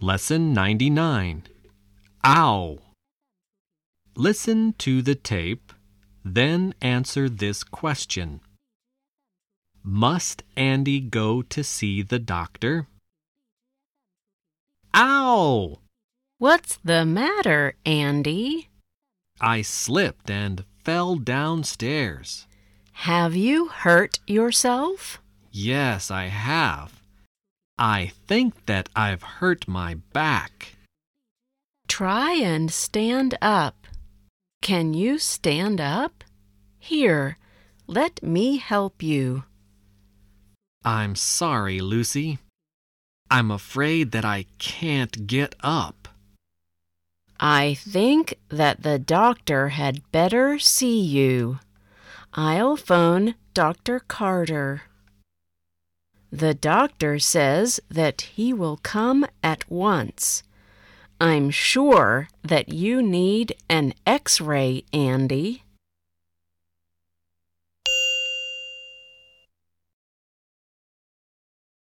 Lesson 99 Ow. Listen to the tape, then answer this question Must Andy go to see the doctor? Ow! What's the matter, Andy? I slipped and fell downstairs. Have you hurt yourself? Yes, I have. I think that I've hurt my back. Try and stand up. Can you stand up? Here, let me help you. I'm sorry, Lucy. I'm afraid that I can't get up. I think that the doctor had better see you. I'll phone Dr. Carter. The doctor says that he will come at once. I'm sure that you need an x ray, Andy.